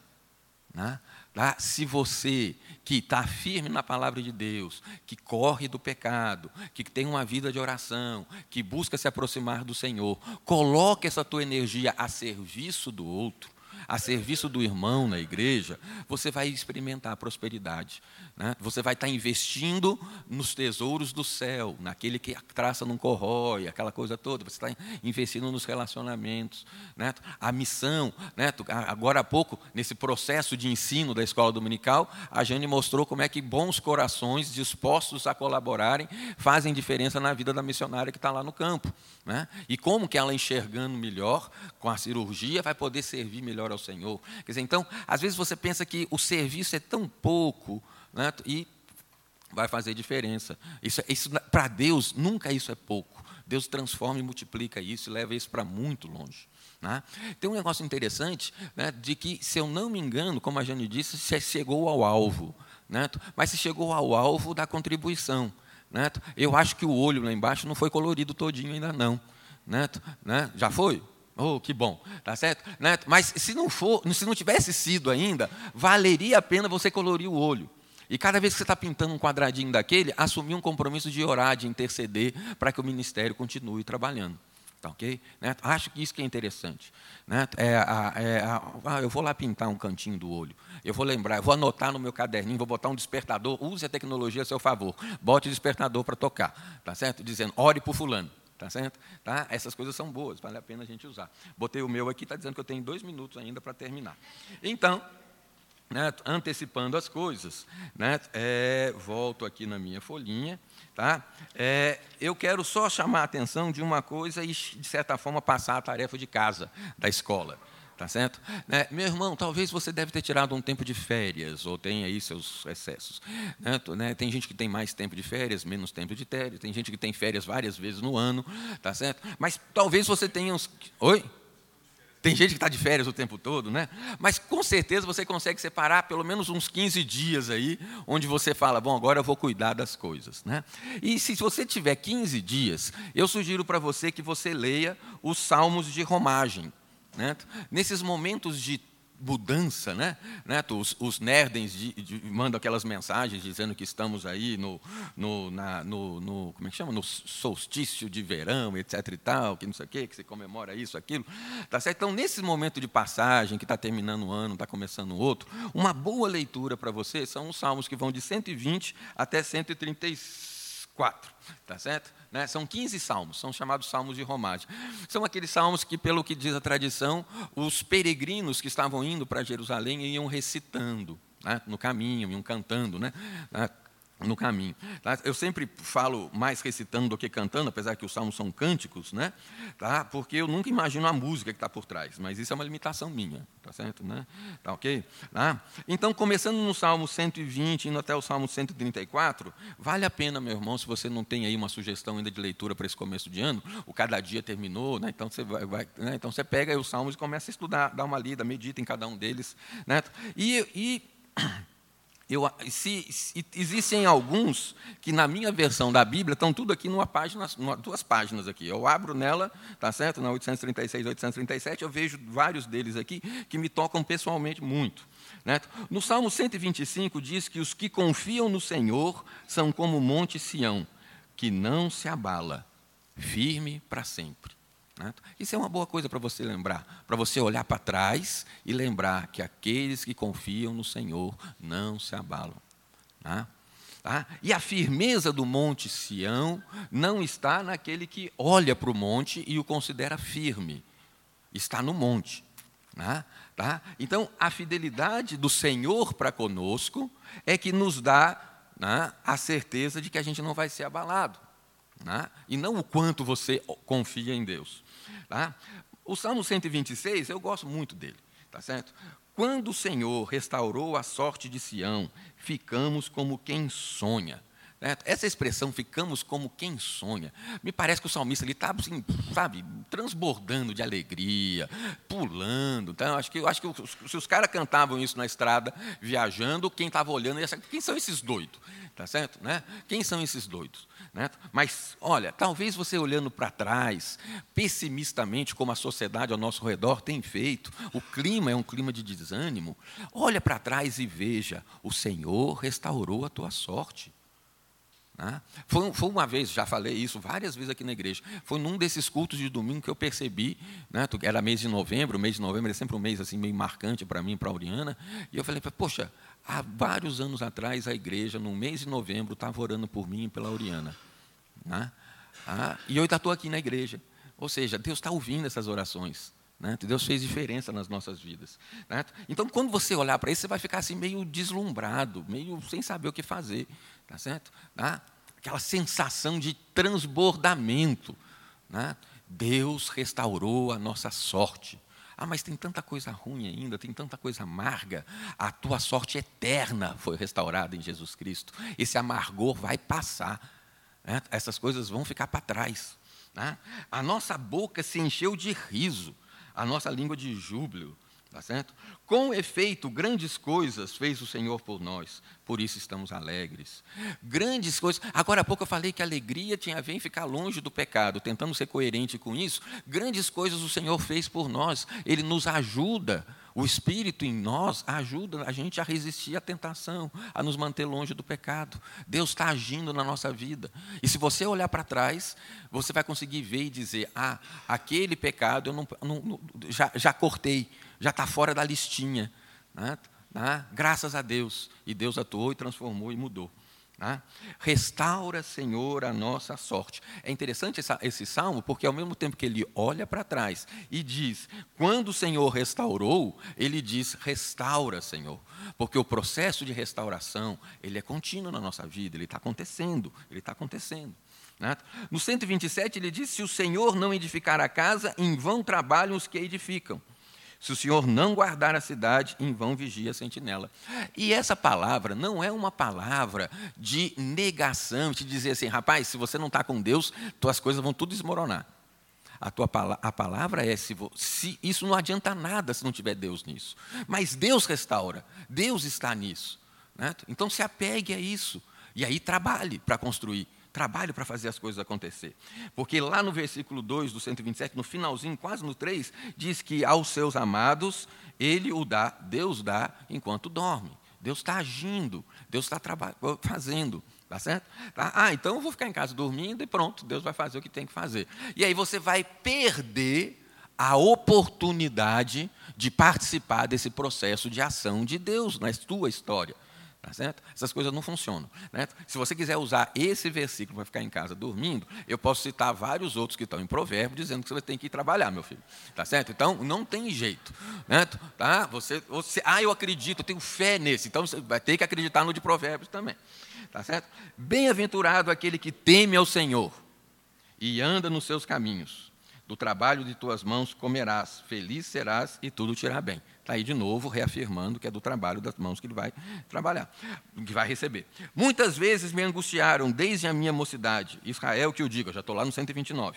Né? Tá? Se você que está firme na palavra de Deus, que corre do pecado, que tem uma vida de oração, que busca se aproximar do Senhor, coloque essa tua energia a serviço do outro, a serviço do irmão na igreja, você vai experimentar prosperidade. Né? Você vai estar investindo nos tesouros do céu, naquele que a traça não corrói, aquela coisa toda. Você está investindo nos relacionamentos. Né? A missão, né? agora há pouco, nesse processo de ensino da escola dominical, a Jane mostrou como é que bons corações dispostos a colaborarem fazem diferença na vida da missionária que está lá no campo. Né? E como que ela enxergando melhor com a cirurgia vai poder servir melhor ao Senhor. Quer dizer, então, às vezes você pensa que o serviço é tão pouco né? e vai fazer diferença. Isso, isso para Deus nunca isso é pouco. Deus transforma e multiplica isso e leva isso para muito longe. Né? Tem um negócio interessante né, de que, se eu não me engano, como a Jane disse, você chegou ao alvo. Né? Mas se chegou ao alvo da contribuição. Neto, eu acho que o olho lá embaixo não foi colorido todinho ainda não. Neto, né? Já foi? Oh, que bom, tá certo? Neto, mas se não for, se não tivesse sido ainda, valeria a pena você colorir o olho. E cada vez que você está pintando um quadradinho daquele, assumir um compromisso de orar, de interceder, para que o ministério continue trabalhando. Tá ok? Né? Acho que isso que é interessante. Né? É, é, ah, eu vou lá pintar um cantinho do olho. Eu vou lembrar, eu vou anotar no meu caderninho, vou botar um despertador. Use a tecnologia a seu favor. Bote o despertador para tocar. Tá certo? Dizendo, ore por fulano. Tá certo? Tá? Essas coisas são boas, vale a pena a gente usar. Botei o meu aqui, está dizendo que eu tenho dois minutos ainda para terminar. Então, né, antecipando as coisas, né, é, volto aqui na minha folhinha. Tá? É, eu quero só chamar a atenção de uma coisa e, de certa forma, passar a tarefa de casa da escola. Tá certo? Né? Meu irmão, talvez você deve ter tirado um tempo de férias, ou tem aí seus excessos. Né? né? Tem gente que tem mais tempo de férias, menos tempo de férias, tem gente que tem férias várias vezes no ano, tá certo? Mas talvez você tenha uns. Oi? Tem gente que está de férias o tempo todo, né? Mas com certeza você consegue separar pelo menos uns 15 dias aí, onde você fala, bom, agora eu vou cuidar das coisas, né? E se você tiver 15 dias, eu sugiro para você que você leia os salmos de romagem. Né? Nesses momentos de mudança, né? né? Os, os nerdens de, de, mandam aquelas mensagens dizendo que estamos aí no, no, na, no, no, como é que chama? No solstício de verão, etc. e tal, que não sei o quê, que se comemora isso, aquilo. Tá certo? Então, nesse momento de passagem, que está terminando o ano, está começando outro, uma boa leitura para você são os salmos que vão de 120 até 134, tá certo? Né? São 15 salmos, são chamados salmos de romagem. São aqueles salmos que, pelo que diz a tradição, os peregrinos que estavam indo para Jerusalém iam recitando né? no caminho, iam cantando. Né? No caminho. Tá? Eu sempre falo mais recitando do que cantando, apesar que os salmos são cânticos, né? tá? porque eu nunca imagino a música que está por trás, mas isso é uma limitação minha, tá certo? Né? Tá ok? Tá? Então, começando no Salmo 120, indo até o Salmo 134, vale a pena, meu irmão, se você não tem aí uma sugestão ainda de leitura para esse começo de ano, o cada dia terminou, né? então, você vai, vai né? então você pega os salmos e começa a estudar, dá uma lida, medita em cada um deles. Né? e, e eu, se, se, existem alguns que na minha versão da Bíblia estão tudo aqui numa página, numa, duas páginas aqui. Eu abro nela, tá certo? Na 836, 837, eu vejo vários deles aqui que me tocam pessoalmente muito. Né? No Salmo 125 diz que os que confiam no Senhor são como o monte Sião, que não se abala, firme para sempre. Né? Isso é uma boa coisa para você lembrar, para você olhar para trás e lembrar que aqueles que confiam no Senhor não se abalam. Né? Tá? E a firmeza do monte Sião não está naquele que olha para o monte e o considera firme, está no monte. Né? Tá? Então, a fidelidade do Senhor para conosco é que nos dá a certeza de que a gente não vai ser abalado. E não o quanto você confia em Deus. Tá? O Salmo 126, eu gosto muito dele, tá certo? Quando o Senhor restaurou a sorte de Sião, ficamos como quem sonha. Essa expressão, ficamos como quem sonha, me parece que o salmista está, assim, sabe, transbordando de alegria, pulando. Então, acho que, acho que se os caras cantavam isso na estrada, viajando, quem estava olhando ia saber, quem são esses doidos? Tá certo? Né? Quem são esses doidos? Né? Mas, olha, talvez você olhando para trás, pessimistamente, como a sociedade ao nosso redor tem feito, o clima é um clima de desânimo, olha para trás e veja, o Senhor restaurou a tua sorte. Né? Foi, foi, uma vez, já falei isso várias vezes aqui na igreja, foi num desses cultos de domingo que eu percebi, né, era mês de novembro, mês de novembro é sempre um mês assim meio marcante para mim, para a Oriana, e eu falei, poxa, há vários anos atrás a igreja, no mês de novembro, estava orando por mim e pela Oriana. Né? Ah, e eu estou aqui na igreja. Ou seja, Deus está ouvindo essas orações. Né? Deus fez diferença nas nossas vidas. Né? Então, quando você olhar para isso, você vai ficar assim meio deslumbrado, meio sem saber o que fazer. Tá certo? Né? Aquela sensação de transbordamento. Né? Deus restaurou a nossa sorte. Ah, mas tem tanta coisa ruim ainda, tem tanta coisa amarga. A tua sorte eterna foi restaurada em Jesus Cristo. Esse amargor vai passar. Né? Essas coisas vão ficar para trás. Né? A nossa boca se encheu de riso, a nossa língua de júbilo. Tá certo? Com efeito, grandes coisas fez o Senhor por nós, por isso estamos alegres. Grandes coisas. Agora há pouco eu falei que a alegria tinha a ver em ficar longe do pecado, tentando ser coerente com isso. Grandes coisas o Senhor fez por nós, Ele nos ajuda. O Espírito em nós ajuda a gente a resistir à tentação, a nos manter longe do pecado. Deus está agindo na nossa vida. E se você olhar para trás, você vai conseguir ver e dizer: ah, aquele pecado eu não, não já, já cortei já está fora da listinha. Né? Né? Graças a Deus. E Deus atuou e transformou e mudou. Né? Restaura, Senhor, a nossa sorte. É interessante essa, esse salmo, porque ao mesmo tempo que ele olha para trás e diz, quando o Senhor restaurou, ele diz, restaura, Senhor. Porque o processo de restauração, ele é contínuo na nossa vida, ele está acontecendo, ele está acontecendo. Né? No 127 ele diz, se o Senhor não edificar a casa, em vão trabalham os que edificam. Se o Senhor não guardar a cidade, em vão vigia a sentinela. E essa palavra não é uma palavra de negação, de dizer assim, rapaz, se você não está com Deus, tuas coisas vão tudo desmoronar. A, tua, a palavra é: se, se, isso não adianta nada se não tiver Deus nisso. Mas Deus restaura, Deus está nisso. Né? Então se apegue a isso. E aí trabalhe para construir trabalho para fazer as coisas acontecer. Porque lá no versículo 2 do 127, no finalzinho, quase no 3, diz que aos seus amados, ele o dá, Deus dá enquanto dorme. Deus está agindo, Deus está fazendo. Tá certo? Tá? Ah, então eu vou ficar em casa dormindo e pronto, Deus vai fazer o que tem que fazer. E aí você vai perder a oportunidade de participar desse processo de ação de Deus na sua história. Tá certo? Essas coisas não funcionam. Né? Se você quiser usar esse versículo para ficar em casa dormindo, eu posso citar vários outros que estão em provérbio dizendo que você tem que ir trabalhar, meu filho. Tá certo? Então, não tem jeito. Né? Tá? Você, você, ah, eu acredito, eu tenho fé nesse. Então, você vai ter que acreditar no de provérbios também. Tá certo? Bem-aventurado aquele que teme ao Senhor e anda nos seus caminhos. Do trabalho de tuas mãos comerás, feliz serás e tudo te irá bem. Está aí de novo reafirmando que é do trabalho das mãos que ele vai trabalhar, que vai receber. Muitas vezes me angustiaram desde a minha mocidade. Israel que eu digo, eu já estou lá no 129.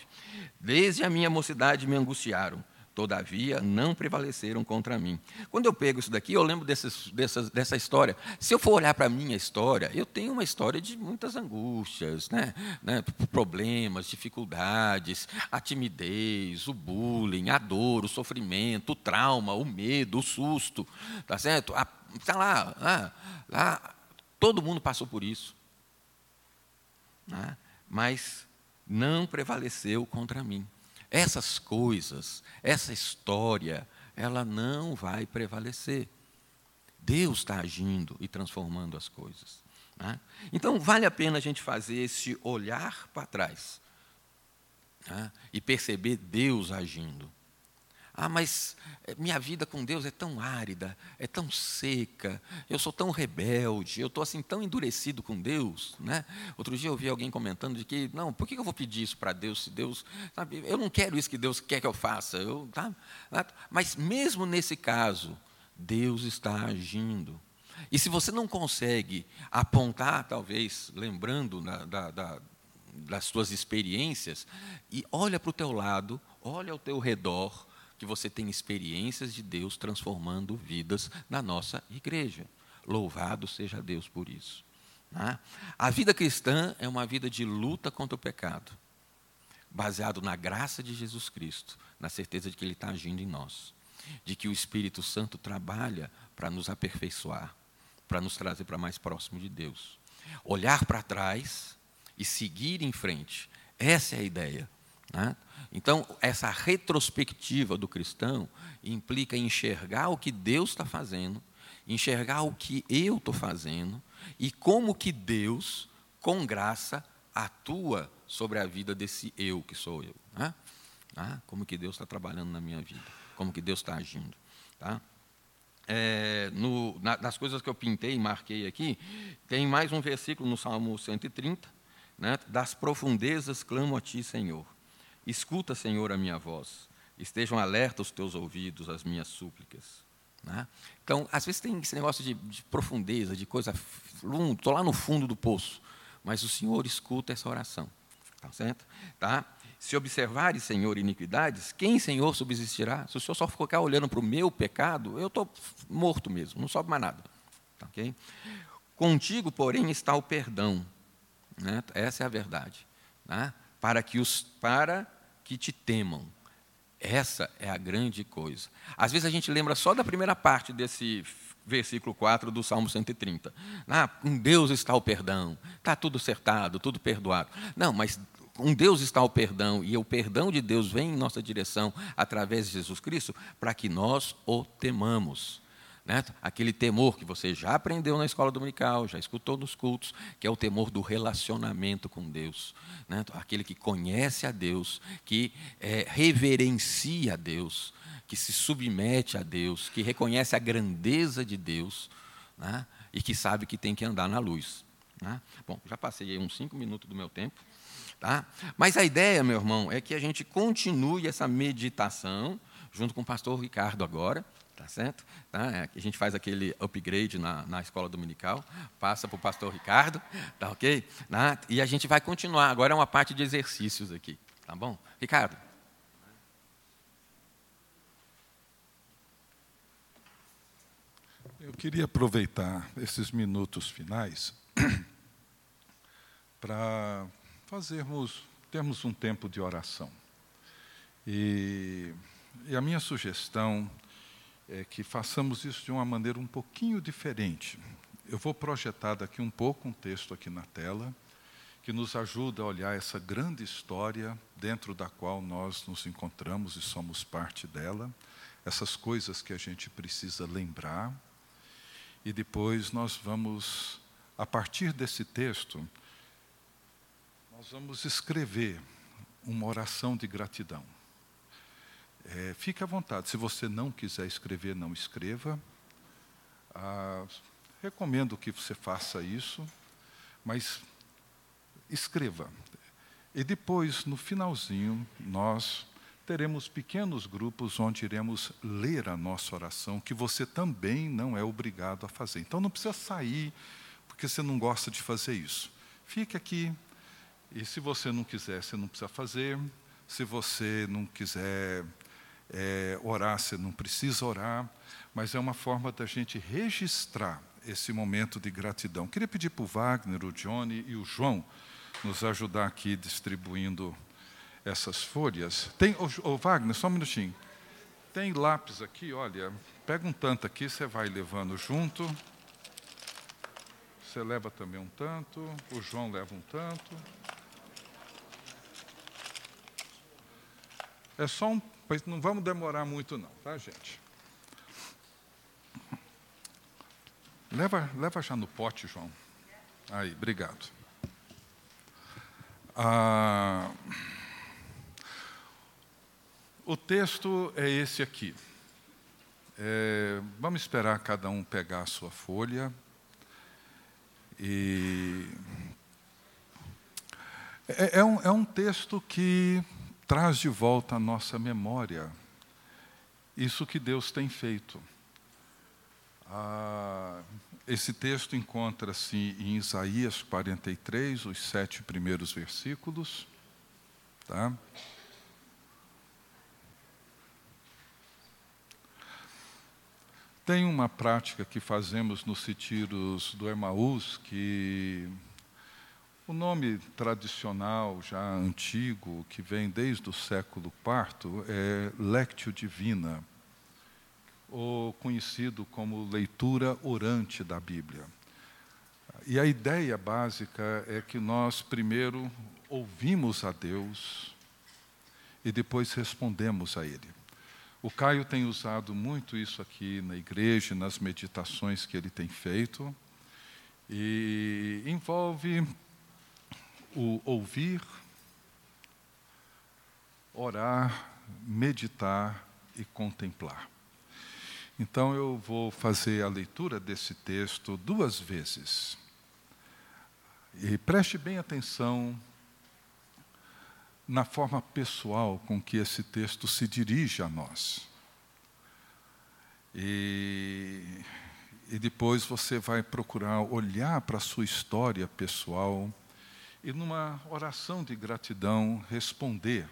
Desde a minha mocidade me angustiaram todavia não prevaleceram contra mim. Quando eu pego isso daqui, eu lembro desses, dessas, dessa história. Se eu for olhar para a minha história, eu tenho uma história de muitas angústias, né? né? problemas, dificuldades, a timidez, o bullying, a dor, o sofrimento, o trauma, o medo, o susto, tá certo? Está lá, lá, lá, todo mundo passou por isso. Né? Mas não prevaleceu contra mim essas coisas, essa história, ela não vai prevalecer. Deus está agindo e transformando as coisas. Né? Então, vale a pena a gente fazer esse olhar para trás né? e perceber Deus agindo. Ah, mas eh, minha vida com Deus é tão árida, é tão seca, eu sou tão rebelde, eu estou assim tão endurecido com Deus. Né? Outro dia eu vi alguém comentando de que, não, por que eu vou pedir isso para Deus se Deus. Sabe, eu não quero isso que Deus quer que eu faça. Eu, tá? Mas mesmo nesse caso, Deus está agindo. E se você não consegue apontar, talvez, lembrando da, da, da, das suas experiências, e olha para o teu lado, olha ao teu redor, que você tem experiências de Deus transformando vidas na nossa igreja. Louvado seja Deus por isso. Né? A vida cristã é uma vida de luta contra o pecado, baseado na graça de Jesus Cristo, na certeza de que Ele está agindo em nós, de que o Espírito Santo trabalha para nos aperfeiçoar, para nos trazer para mais próximo de Deus. Olhar para trás e seguir em frente. Essa é a ideia. Né? Então, essa retrospectiva do cristão implica enxergar o que Deus está fazendo, enxergar o que eu estou fazendo e como que Deus, com graça, atua sobre a vida desse eu que sou eu. Né? Ah, como que Deus está trabalhando na minha vida, como que Deus está agindo. Tá? É, no, na, das coisas que eu pintei e marquei aqui, tem mais um versículo no Salmo 130, né? das profundezas clamo a ti, Senhor. Escuta, Senhor, a minha voz. Estejam alerta os teus ouvidos às minhas súplicas. Né? Então, às vezes tem esse negócio de, de profundeza, de coisa. Estou lá no fundo do poço, mas o Senhor escuta essa oração. Tá certo? Tá? Se observares, Senhor, iniquidades, quem, Senhor, subsistirá? Se o Senhor só ficar olhando para o meu pecado, eu estou morto mesmo, não sobe mais nada. Tá, okay? Contigo, porém, está o perdão. Né? Essa é a verdade. Né? Para, que os, para que te temam. Essa é a grande coisa. Às vezes a gente lembra só da primeira parte desse versículo 4 do Salmo 130. Ah, com Deus está o perdão, está tudo acertado, tudo perdoado. Não, mas com Deus está o perdão, e o perdão de Deus vem em nossa direção através de Jesus Cristo, para que nós o temamos. Né? Aquele temor que você já aprendeu na escola dominical, já escutou nos cultos, que é o temor do relacionamento com Deus. Né? Aquele que conhece a Deus, que é, reverencia a Deus, que se submete a Deus, que reconhece a grandeza de Deus né? e que sabe que tem que andar na luz. Né? Bom, já passei uns cinco minutos do meu tempo. Tá? Mas a ideia, meu irmão, é que a gente continue essa meditação, junto com o pastor Ricardo agora, Tá certo? Tá? É, a gente faz aquele upgrade na, na escola dominical, passa para o pastor Ricardo, tá ok? Né? E a gente vai continuar. Agora é uma parte de exercícios aqui, tá bom? Ricardo.
Eu queria aproveitar esses minutos finais *clears throat* para fazermos, termos um tempo de oração. E, e a minha sugestão é que façamos isso de uma maneira um pouquinho diferente. Eu vou projetar daqui um pouco um texto aqui na tela que nos ajuda a olhar essa grande história dentro da qual nós nos encontramos e somos parte dela, essas coisas que a gente precisa lembrar. E depois nós vamos, a partir desse texto, nós vamos escrever uma oração de gratidão. É, fique à vontade. Se você não quiser escrever, não escreva. Ah, recomendo que você faça isso, mas escreva. E depois, no finalzinho, nós teremos pequenos grupos onde iremos ler a nossa oração, que você também não é obrigado a fazer. Então não precisa sair porque você não gosta de fazer isso. Fique aqui, e se você não quiser, você não precisa fazer. Se você não quiser é, orar, você não precisa orar, mas é uma forma da gente registrar esse momento de gratidão. Queria pedir para o Wagner, o Johnny e o João nos ajudar aqui distribuindo essas folhas. Tem, o Wagner, só um minutinho. Tem lápis aqui, olha, pega um tanto aqui, você vai levando junto. Você leva também um tanto, o João leva um tanto. É só um Pois não vamos demorar muito não, tá, gente? Leva, leva já no pote, João. Aí, obrigado. Ah, o texto é esse aqui. É, vamos esperar cada um pegar a sua folha. E é, é, um, é um texto que traz de volta à nossa memória isso que Deus tem feito. Ah, esse texto encontra-se em Isaías 43, os sete primeiros versículos. Tá? Tem uma prática que fazemos nos retiros do Emaús que o nome tradicional, já antigo, que vem desde o século IV, é Lectio Divina, ou conhecido como leitura orante da Bíblia. E a ideia básica é que nós primeiro ouvimos a Deus e depois respondemos a Ele. O Caio tem usado muito isso aqui na igreja, nas meditações que ele tem feito, e envolve o ouvir, orar, meditar e contemplar. Então eu vou fazer a leitura desse texto duas vezes. E preste bem atenção na forma pessoal com que esse texto se dirige a nós. E, e depois você vai procurar olhar para a sua história pessoal e, numa oração de gratidão, responder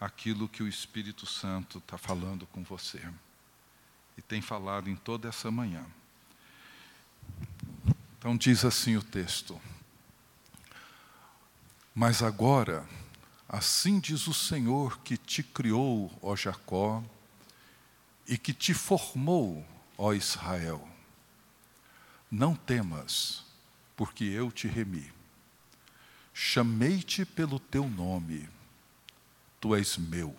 aquilo que o Espírito Santo está falando com você. E tem falado em toda essa manhã. Então, diz assim o texto. Mas agora Assim diz o Senhor que te criou, ó Jacó, e que te formou, ó Israel. Não temas, porque eu te remi. Chamei-te pelo teu nome, tu és meu.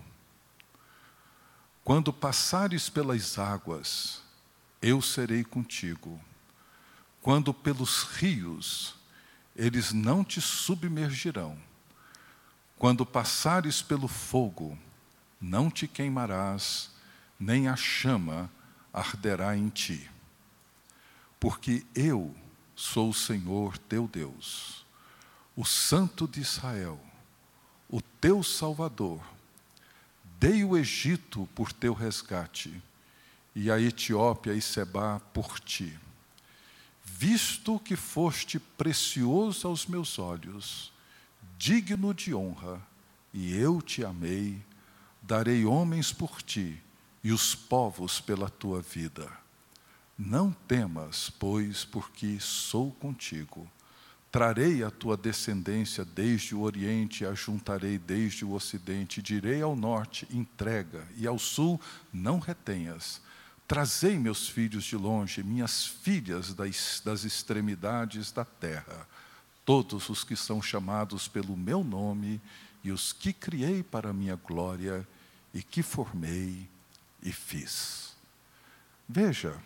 Quando passares pelas águas, eu serei contigo. Quando pelos rios, eles não te submergirão quando passares pelo fogo, não te queimarás, nem a chama arderá em ti. Porque eu sou o Senhor teu Deus, o Santo de Israel, o teu Salvador. Dei o Egito por teu resgate, e a Etiópia e Seba por ti. Visto que foste precioso aos meus olhos, digno de honra, e eu te amei, darei homens por ti e os povos pela tua vida. Não temas, pois, porque sou contigo. Trarei a tua descendência desde o Oriente, a juntarei desde o Ocidente, direi ao norte, entrega, e ao sul, não retenhas. Trazei meus filhos de longe, minhas filhas das, das extremidades da terra todos os que são chamados pelo meu nome e os que criei para minha glória e que formei e fiz. Veja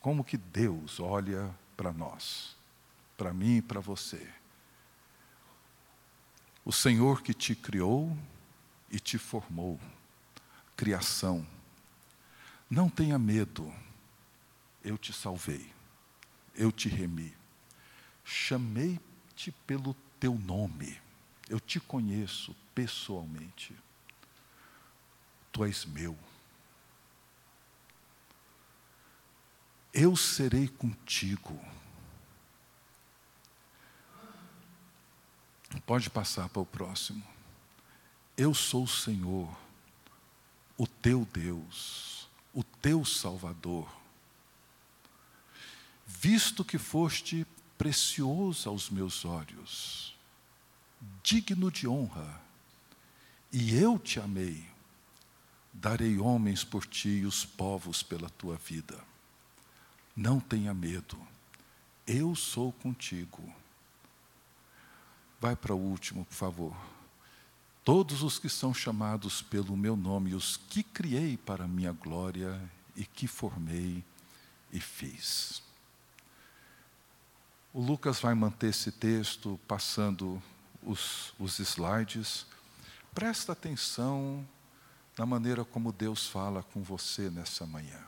como que Deus olha para nós, para mim e para você. O Senhor que te criou e te formou, criação. Não tenha medo, eu te salvei, eu te remi. Chamei-te pelo teu nome. Eu te conheço pessoalmente. Tu és meu. Eu serei contigo. Pode passar para o próximo. Eu sou o Senhor, o teu Deus, o teu Salvador. Visto que foste precioso aos meus olhos, digno de honra, e eu te amei. Darei homens por ti e os povos pela tua vida. Não tenha medo, eu sou contigo. Vai para o último, por favor. Todos os que são chamados pelo meu nome, os que criei para minha glória e que formei e fiz. O Lucas vai manter esse texto passando os, os slides. Presta atenção na maneira como Deus fala com você nessa manhã.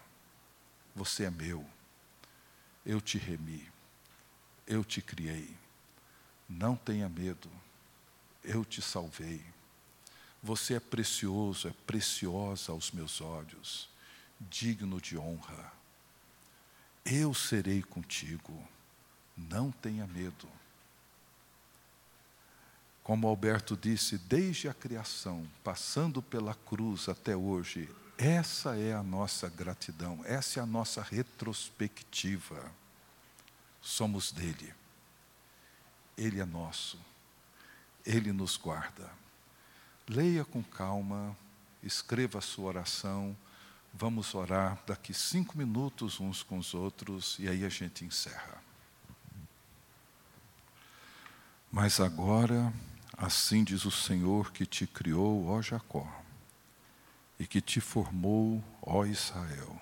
Você é meu, eu te remi, eu te criei. Não tenha medo, eu te salvei. Você é precioso, é preciosa aos meus olhos, digno de honra. Eu serei contigo não tenha medo. Como Alberto disse, desde a criação, passando pela cruz até hoje, essa é a nossa gratidão, essa é a nossa retrospectiva. Somos dele. Ele é nosso. Ele nos guarda. Leia com calma, escreva a sua oração. Vamos orar daqui cinco minutos uns com os outros e aí a gente encerra. Mas agora, assim diz o Senhor que te criou, ó Jacó, e que te formou, ó Israel,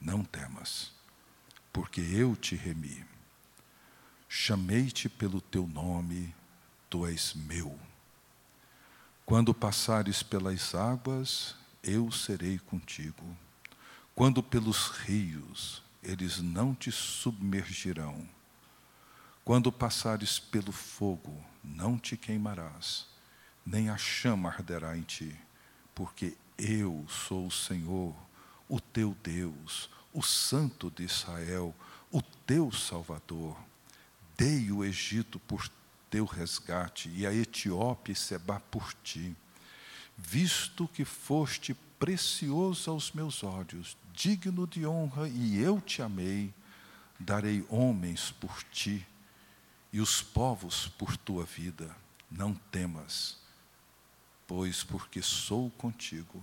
não temas, porque eu te remi. Chamei-te pelo teu nome, tu és meu. Quando passares pelas águas, eu serei contigo. Quando pelos rios, eles não te submergirão. Quando passares pelo fogo, não te queimarás, nem a chama arderá em ti, porque eu sou o Senhor, o teu Deus, o Santo de Israel, o teu Salvador. Dei o Egito por teu resgate e a Etiópia e Seba por ti. Visto que foste precioso aos meus olhos, digno de honra, e eu te amei, darei homens por ti e os povos por tua vida. Não temas, pois porque sou contigo.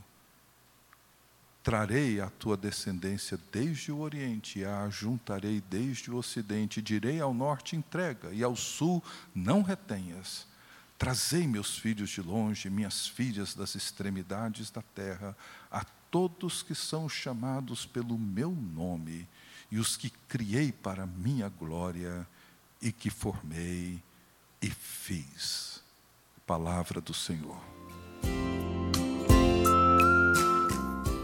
Trarei a tua descendência desde o Oriente, e a ajuntarei desde o Ocidente. Direi ao norte: entrega, e ao sul: não retenhas. Trazei meus filhos de longe, minhas filhas das extremidades da terra, a todos que são chamados pelo meu nome, e os que criei para minha glória e que formei e fiz. Palavra do Senhor.